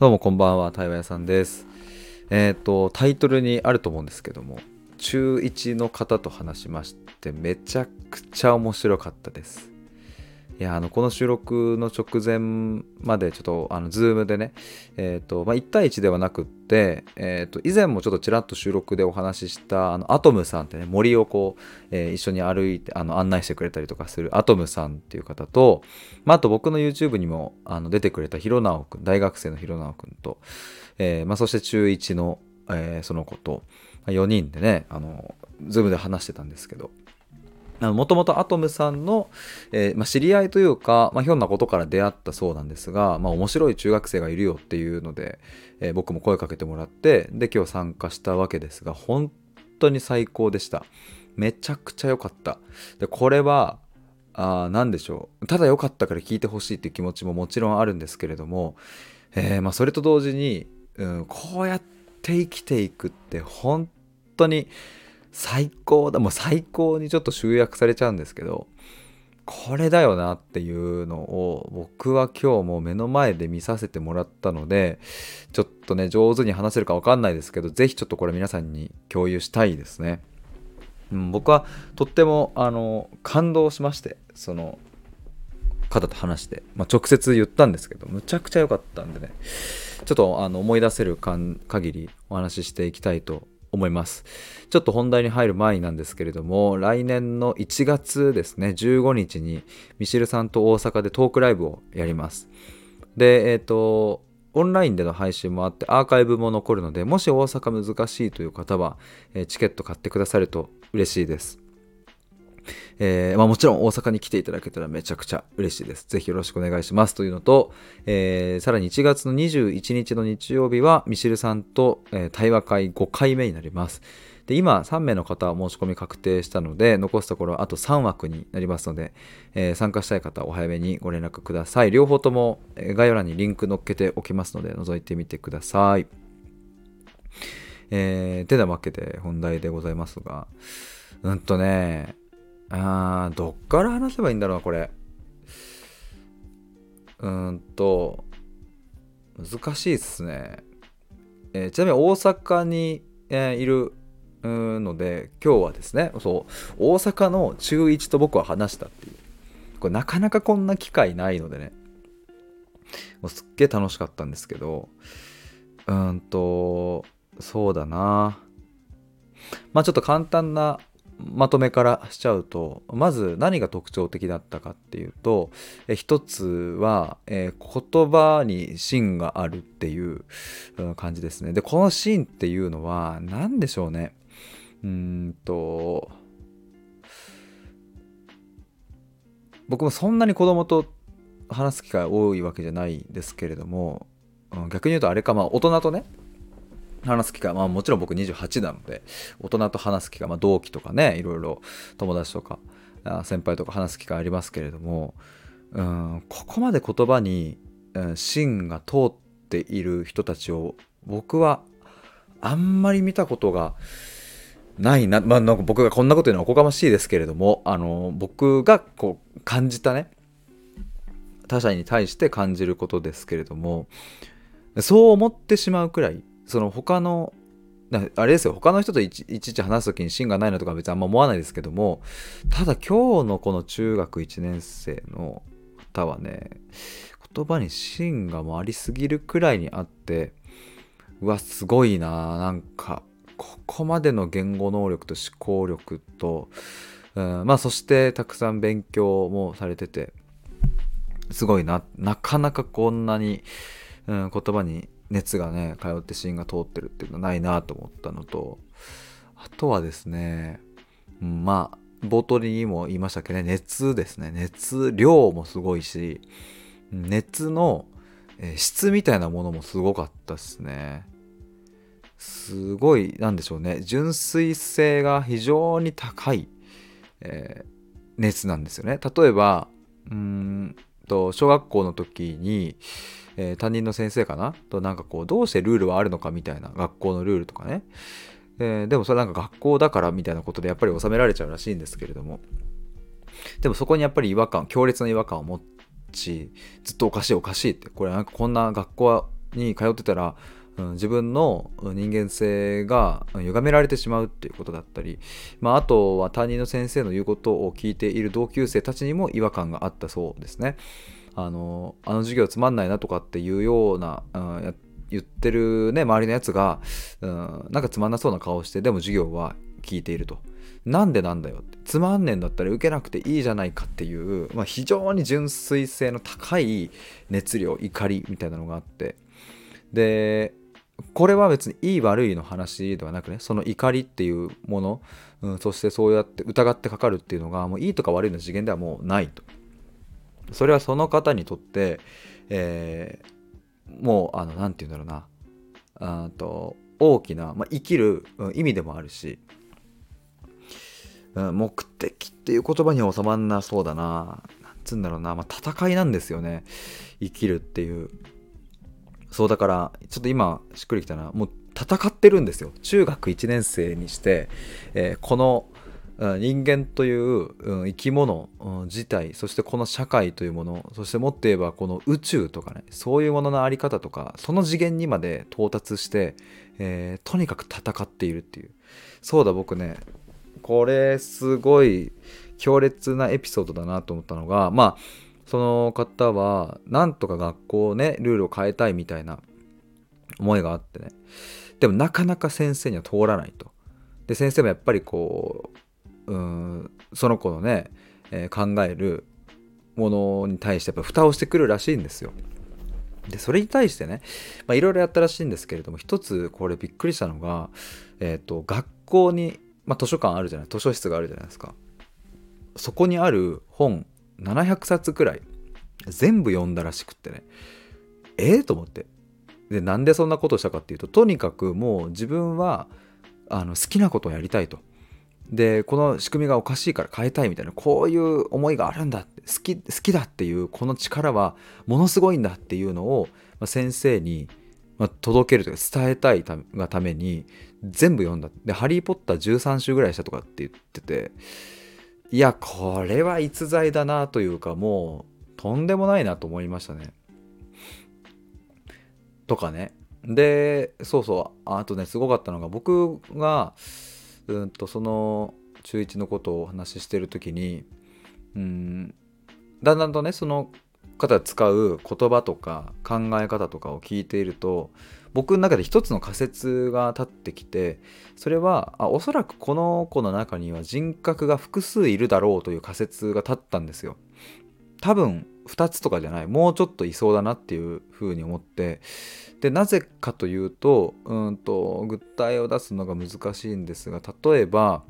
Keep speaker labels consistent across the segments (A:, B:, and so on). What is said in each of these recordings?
A: どうもこんばんは、対話屋さんです。えっ、と、タイトルにあると思うんですけども、中1の方と話しまして、めちゃくちゃ面白かったです。いや、あの、この収録の直前まで、ちょっと、あの、ズームでね、えっ、と、まあ、1対1ではなくって、えっ、と、以前もちょっとちらっと収録でお話しした、あの、アトムさんってね、森をこう、えー一緒に歩いて、あの、案内してくれたりとかするアトムさんっていう方と、まあ、あと僕の YouTube にもあの出てくれたひろなおくん大学生のひろなおくんと、えーまあ、そして中1の、えーその子と、まあ、4人でねあの Zoom で話してたんですけどもともとアトムさんの、えーまあ、知り合いというか、まあ、ひょんなことから出会ったそうなんですが、まあ、面白い中学生がいるよっていうので、えー僕も声かけてもらってで今日参加したわけですが本当に最高でした。めちゃくちゃ良かった。でこれはあーなんでしょう。ただ良かったから聞いてほしいっていう気持ちももちろんあるんですけれども、えーま、それと同時に、うん、こうやって生きていくって本当に最高だもう最高にちょっと集約されちゃうんですけどこれだよなっていうのを僕は今日も目の前で見させてもらったのでちょっとね上手に話せるか分かんないですけど是非ちょっとこれ皆さんに共有したいですね。うん、僕はとってもあの感動しましてその方と話して、まあ、直接言ったんですけどむちゃくちゃ良かったんでねちょっとあの思い出せるかん限りお話ししていきたいと思います。ちょっと本題に入る前になんですけれども来年の1月ですね15日にミシルさんと大阪でトークライブをやります。でえっ、とオンラインでの配信もあってアーカイブも残るのでもし大阪難しいという方は、えチケット買ってくださると嬉しいです。えーまあ、もちろん大阪に来ていただけたらめちゃくちゃ嬉しいです。ぜひよろしくお願いしますというのと、えーさらに1月の21日の日曜日はミシルさんと、えー対話会5回目になります。で今3名の方申し込み確定したので残すところあと3枠になりますので、えー参加したい方はお早めにご連絡ください両方とも概要欄にリンク載っけておきますので覗いてみてくださいえー、てなわけで本題でございますがうんとねあーどっから話せばいいんだろうなこれ。うーんと難しいっすね、えーちなみに大阪に、えーいるので今日はですねそう大阪の中1と僕は話したっていう。これなかなかこんな機会ないのでね。もうすっげえ楽しかったんですけどうーんとそうだな。まあちょっと簡単なまとめからしちゃうとまず何が特徴的だったかっていうと一つは、えー言葉に芯があるっていう感じですね。でこの芯っていうのは何でしょうね。うんと僕もそんなに子供と話す機会多いわけじゃないですけれども、逆に言うとあれかまあ大人とね話す機会まあもちろん僕28なので大人と話す機会、まあ、同期とかねいろいろ友達とか先輩とか話す機会ありますけれどもうんここまで言葉に、うん、芯が通っている人たちを僕はあんまり見たことがないな,、まあ、なんか僕がこんなこと言うのはおこがましいですけれどもあの僕がこう感じたね他者に対して感じることですけれどもそう思ってしまうくらいその他のあれですよ。他の人といちいち話す時に芯がないのとか別にあんま思わないですけどもただ今日のこの中学1年生の方はね言葉に芯がもうありすぎるくらいにあってうわすごいな。なんかここまでの言語能力と思考力と、うん、まあそしてたくさん勉強もされててすごいな。なかなかこんなに、うん、言葉に熱がね通って芯が通ってるっていうのはないなと思ったのとあとはですね、うんまあ冒頭にも言いましたけどね熱ですね。熱量もすごいし熱の質みたいなものもすごかったですね。すごいなんでしょうね。純粋性が非常に高い、えー熱なんですよね。例えばうんと小学校の時に、えー担任の先生かな？となんかこうどうしてルールはあるのかみたいな学校のルールとかね、えーでもそれなんか学校だからみたいなことでやっぱり収められちゃうらしいんですけれども。でもそこにやっぱり違和感強烈な違和感を持ちずっとおかしいおかしいってこれなんかこんな学校に通ってたら、うん、自分の人間性が歪められてしまうっていうことだったり、まあ、あとは担任の先生の言うことを聞いている同級生たちにも違和感があったそうですね。あのあの授業つまんないなとかっていうような、うん、言ってるね周りのやつが、うん、なんかつまんなそうな顔してでも授業は聞いていると。なんでなんだよつまんねえんだったら受けなくていいじゃないかっていう、まあ、非常に純粋性の高い熱量怒りみたいなのがあってでこれは別にいい悪いの話ではなくねその怒りっていうもの、うん、そしてそうやって疑ってかかるっていうのがもういいとか悪いの次元ではもうないと。それはその方にとって、えー、もうあの何て言うんだろうな。あと大きな、まあ、生きる意味でもあるし、うん、目的っていう言葉に収まんなそうだな。なんつうんだろうな、まあ、戦いなんですよね。生きるっていう。そうだからちょっと今しっくりきたな。もう戦ってるんですよ。中学1年生にして、えー、この人間という、生き物、自体そしてこの社会というものそしてもっと言えばこの宇宙とかねそういうものの在り方とかその次元にまで到達して、えー、とにかく戦っているっていう。そうだ僕ねこれすごい強烈なエピソードだなと思ったのがまあその方はなんとか学校ねルールを変えたいみたいな思いがあってね。でもなかなか先生には通らないと。で先生もやっぱりこううんその子のね、えー、考えるものに対してやっぱ蓋をしてくるらしいんですよ。でそれに対してねいろいろやったらしいんですけれども一つこれびっくりしたのが、えー、と学校に、まあ、図書館あるじゃない図書室があるじゃないですか。そこにある本700冊くらい全部読んだらしくってね。ええー、と思って。でなんでそんなことしたかっていうととにかくもう自分はあの好きなことをやりたいと。でこの仕組みがおかしいから変えたいみたいなこういう思いがあるんだって好き好きだっていうこの力はものすごいんだっていうのを、まあ、先生に、まあ、届けるというか伝えたいがために全部読んだ。で「ハリー・ポッター」13週ぐらいしたとかって言ってていやこれは逸材だなというかもうとんでもないなと思いましたね。とかねでそうそうあとねすごかったのが僕がうんとその中1のことをお話ししてる時にうんだんだんとねその方使う言葉とか考え方とかを聞いていると僕の中で一つの仮説が立ってきてそれはあおそらくこの子の中には人格が複数いるだろうという仮説が立ったんですよ。多分2つとかじゃないもうちょっといそうだなっていうふうに思ってでなぜかというとうんと具体を出すのが難しいんですが例えば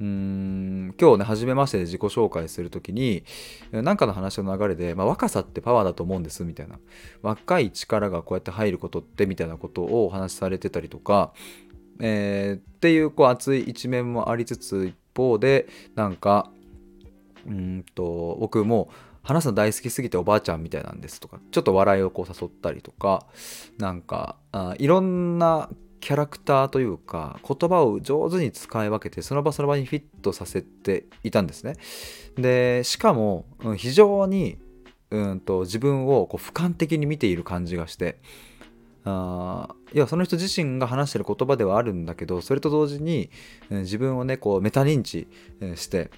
A: 今日ね初めましてで自己紹介する時に何かの話の流れで、まあ、若さってパワーだと思うんですみたいな。若い力がこうやって入ることってみたいなことをお話しされてたりとか、えー、っていうこう熱い一面もありつつ一方でなんかうんと僕も話すの大好きすぎておばあちゃんみたいなんですとかちょっと笑いをこう誘ったりとかなんかあいろんなキャラクターというか言葉を上手に使い分けてその場その場にフィットさせていたんですね。でしかも、非常にうんと自分をこう俯瞰的に見ている感じがしてあいやその人自身が話してる言葉ではあるんだけどそれと同時に、うん、自分をねこうメタ認知して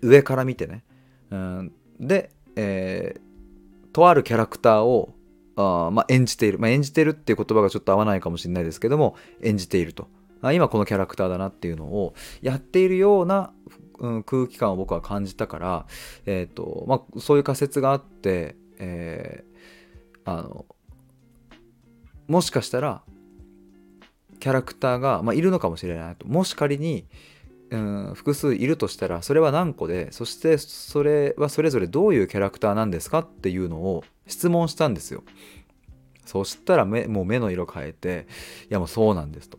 A: 上から見てね、うん、で、えー、とあるキャラクターをあまあ、演じている、まあ、演じてるっていう言葉がちょっと合わないかもしれないですけども演じていると。あ今このキャラクターだなっていうのをやっているような、うん、空気感を僕は感じたから、えーとまあ、そういう仮説があって、えー、あのもしかしたらキャラクターが、まあ、いるのかもしれないと。もし仮に、うん、複数いるとしたらそれは何個でそしてそれはそれぞれどういうキャラクターなんですかっていうのを質問したんですよ。そしたら目もう目の色変えて「いやもうそうなんです」と。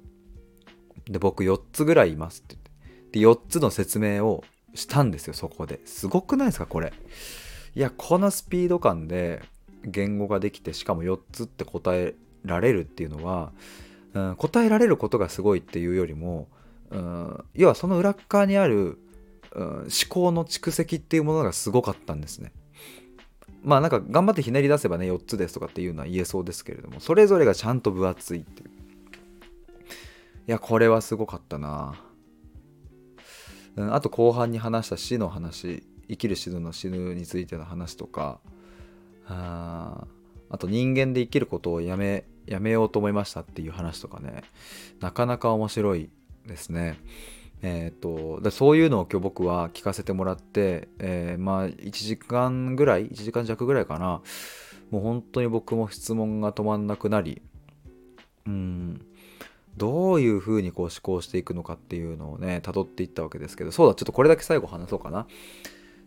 A: で僕4つぐらいいますって言ってで4つの説明をしたんですよそこですごくないですかこれいやこのスピード感で言語ができてしかも4つって答えられるっていうのは、うん、答えられることがすごいっていうよりも、うん、要はその裏側にある、うん、思考の蓄積っていうものがすごかったんですねまあなんか頑張ってひねり出せばね4つですとかっていうのは言えそうですけれどもそれぞれがちゃんと分厚いっていういやこれはすごかったな、うん、あと後半に話した死の話生きる死ぬの死ぬについての話とかああと人間で生きることをやめやめようと思いましたっていう話とかねなかなか面白いですね。えーと、そういうのを今日僕は聞かせてもらって、えー、まあ1時間ぐらい1時間弱ぐらいかな。もう本当に僕も質問が止まんなくなりうんどういうふうにこう思考していくのかっていうのをね辿っていったわけですけどそうだちょっとこれだけ最後話そうかな。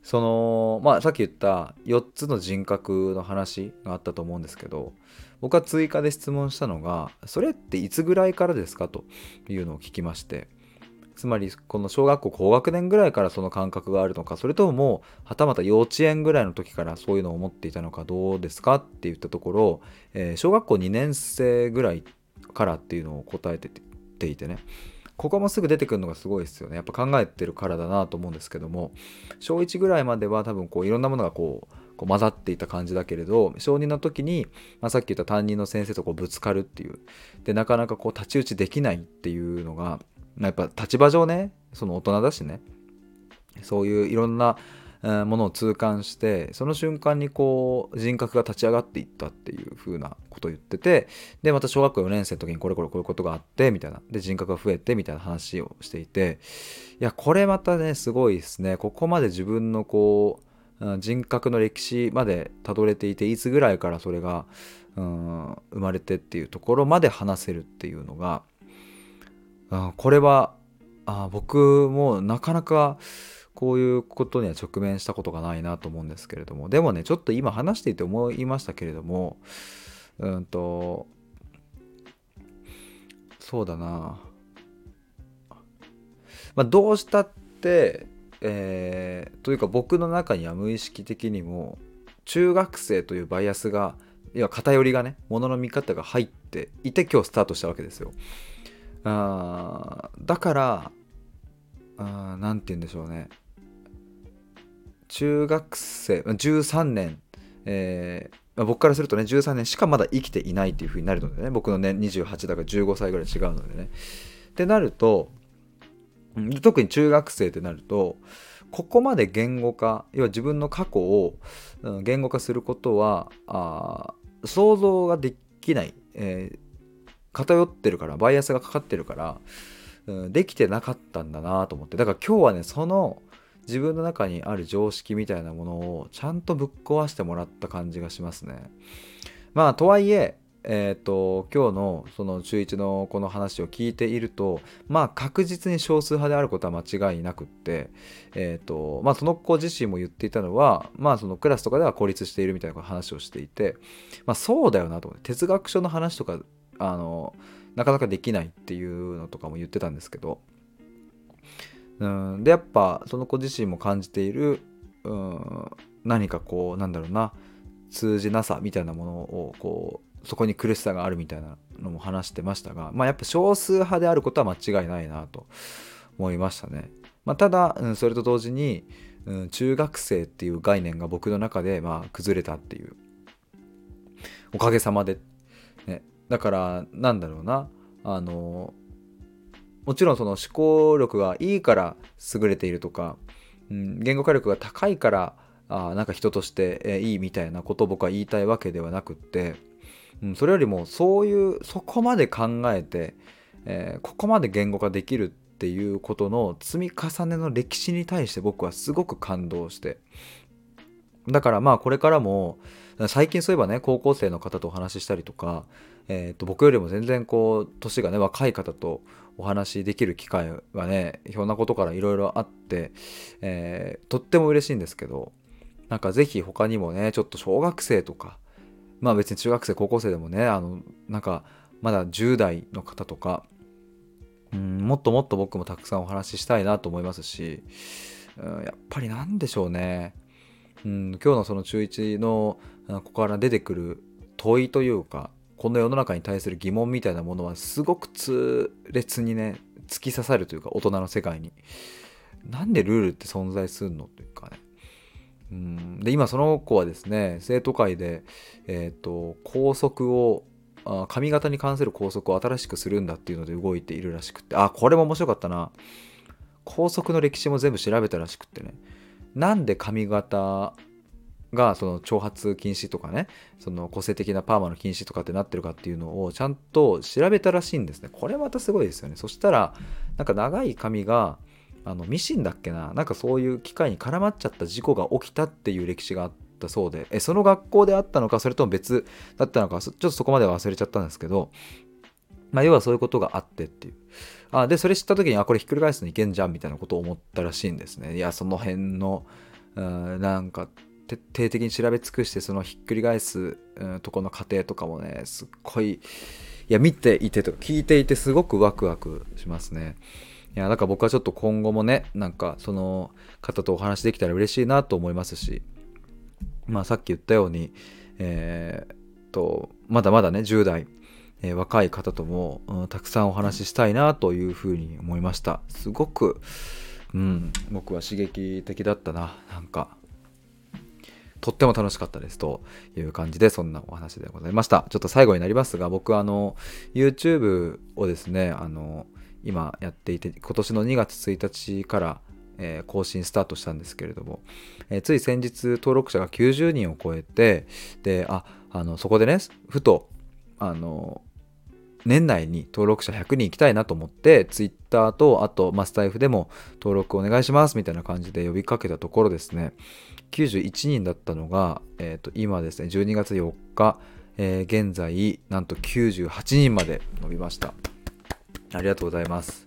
A: そのまあさっき言った4つの人格の話があったと思うんですけど僕は追加で質問したのがそれっていつぐらいからですかというのを聞きましてつまりこの小学校高学年ぐらいからその感覚があるのかそれとももうはたまた幼稚園ぐらいの時からそういうのを思っていたのかどうですかって言ったところ、えー、小学校2年生ぐらいからっていうのを答えてていてねここもすぐ出てくるのがすごいですよね。やっぱ考えてるからだなと思うんですけども小1ぐらいまでは多分こういろんなものがこうこう混ざっていた感じだけれど小2の時に、まあ、さっき言った担任の先生とこうぶつかるっていうでなかなかこう太刀打ちできないっていうのがやっぱ立場上ねその大人だしねそういういろんなものを痛感してその瞬間にこう人格が立ち上がっていったっていう風なことを言っててでまた小学校4年生の時にこれこれこういうことがあってみたいな。で人格が増えてみたいな話をしていていやこれまたねすごいですね。ここまで自分のこう人格の歴史までたどれていていつぐらいからそれがうん生まれてっていうところまで話せるっていうのがこれはあ僕もなかなかこういうことには直面したことがないなと思うんですけれどもでもねちょっと今話していて思いましたけれどもうんとそうだなまあどうしたってえー、というか僕の中には無意識的にも中学生というバイアスが要は偏りがねものの見方が入っていて今日スタートしたわけですよ。あだから何て言うんでしょうね。中学生13年、えーまあ、僕からするとね13年しかまだ生きていないっていう風になるのでね僕のね28だから15歳ぐらい違うのでね。ってなると特に中学生ってなるとここまで言語化要は自分の過去を言語化することはあ想像ができない、えー、偏ってるからバイアスがかかってるから、うん、できてなかったんだなと思ってだから今日はねその自分の中にある常識みたいなものをちゃんとぶっ壊してもらった感じがしますね。まあとはいええーと、今日のその中1のこの話を聞いているとまあ確実に少数派であることは間違いなくって、えーとまあ、その子自身も言っていたのは、まあ、そのクラスとかでは孤立しているみたいな話をしていて、まあ、そうだよなと思って哲学書の話とかあのなかなかできないっていうのとかも言ってたんですけどうんでやっぱその子自身も感じているうん何かこうなんだろうな通じなさみたいなものをこうそこに苦しさがあるみたいなのも話してましたがまあやっぱ少数派であることは間違いないなと思いましたね。まあ、ただ、うん、それと同時に、うん、中学生っていう概念が僕の中でまあ崩れたっていうおかげさまでだからなんだろうな。あのもちろんその思考力がいいから優れているとか、うん、言語化力が高いからあなんか人として、いいみたいなことを僕は言いたいわけではなくって、うん、それよりもそういうそこまで考えて、えー、ここまで言語化できるっていうことの積み重ねの歴史に対して僕はすごく感動してだからまあこれからも最近そういえばね高校生の方とお話ししたりとかえーと、僕よりも全然こう年がね若い方とお話しできる機会がねひょんなことからいろいろあって、えー、とっても嬉しいんですけどなんか是非他にもねちょっと小学生とかまあ別に中学生高校生でもねあのなんかまだ10代の方とかうんもっともっと僕もたくさんお話ししたいなと思いますし、うん、やっぱりなんでしょうね、うん、今日のその中1のここから出てくる問いというかこの世の中に対する疑問みたいなものはすごく痛烈にね突き刺さるというか 大人の世界に。なんでルールって存在するのというかね。うん。で今その子はですね生徒会で、えーと、校則をあ髪型に関する校則を新しくするんだっていうので動いているらしくて。あこれも面白かったな。校則の歴史も全部調べたらしくってねなんで髪型がその挑発禁止とかねその個性的なパーマの禁止とかってなってるかっていうのをちゃんと調べたらしいんですね。これまたすごいですよね。そしたらなんか長い髪があのミシンだっけな？なんかそういう機械に絡まっちゃった事故が起きたっていう歴史があったそうで。えその学校であったのかそれとも別だったのかちょっとそこまで忘れちゃったんですけど。まあ要はそういうことがあってっていう。あでそれ知った時にあこれひっくり返すのいけんじゃんみたいなことを思ったらしいんですね。いやその辺のうんなんか徹底的に調べ尽くしてそのひっくり返す、うん、とこの過程とかもねすっごいいや見ていてとか聞いていてすごくワクワクしますね。いやだから僕はちょっと今後もねなんかその方とお話できたら嬉しいなと思いますしまあさっき言ったようにえー、っとまだまだね10代えー、若い方とも、うん、たくさんお話ししたいなというふうに思いました。すごく、うん、僕は刺激的だったな。なんかとっても楽しかったです。という感じでそんなお話でございました。ちょっと最後になりますが僕あの YouTube をですねあの今やっていて今年の2月1日からえー、更新スタートしたんですけれども、えー、つい先日登録者が90人を超えてでああのそこでねふとあの年内に登録者100人行きたいなと思って Twitter とあと、まスタイフでも登録お願いしますみたいな感じで呼びかけたところですね。91人だったのが、えー、と今ですね12月4日、えー、現在なんと98人まで伸びました。ありがとうございます。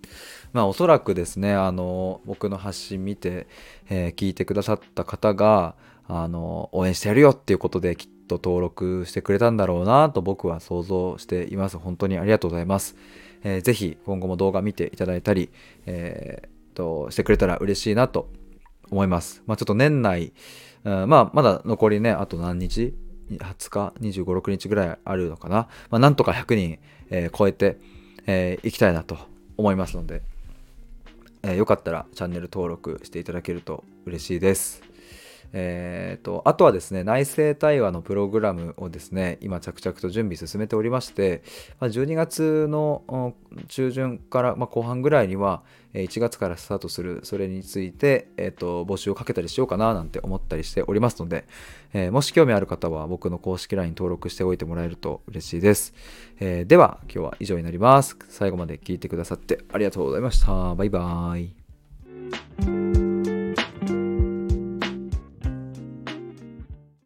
A: まあおそらくですねあの僕の発信見て、えー、聞いてくださった方があの応援してやるよっていうことできっと登録してくれたんだろうなと僕は想像しています。本当にありがとうございます。えー、ぜひ今後も動画見ていただいたり、えー、としてくれたら嬉しいなと思います。まあ、ちょっと年内、うん、まあ、まだ残りね、あと何日 ?20 日、25、6日ぐらいあるのかな？まあ、なんとか100人、えー、超えて、えー、きたいなと思いますので、えー、よかったらチャンネル登録していただけると嬉しいです。えーと、あとはですね内政対話のプログラムをですね今着々と準備進めておりまして、ま、12月の中旬から、ま、後半ぐらいには1月からスタートするそれについて、えーと、募集をかけたりしようかななんて思ったりしておりますので、えー、もし興味ある方は僕の公式 LINE 登録しておいてもらえると嬉しいです、えー、では今日は以上になります。最後まで聞いてくださってありがとうございました。バイバーイ。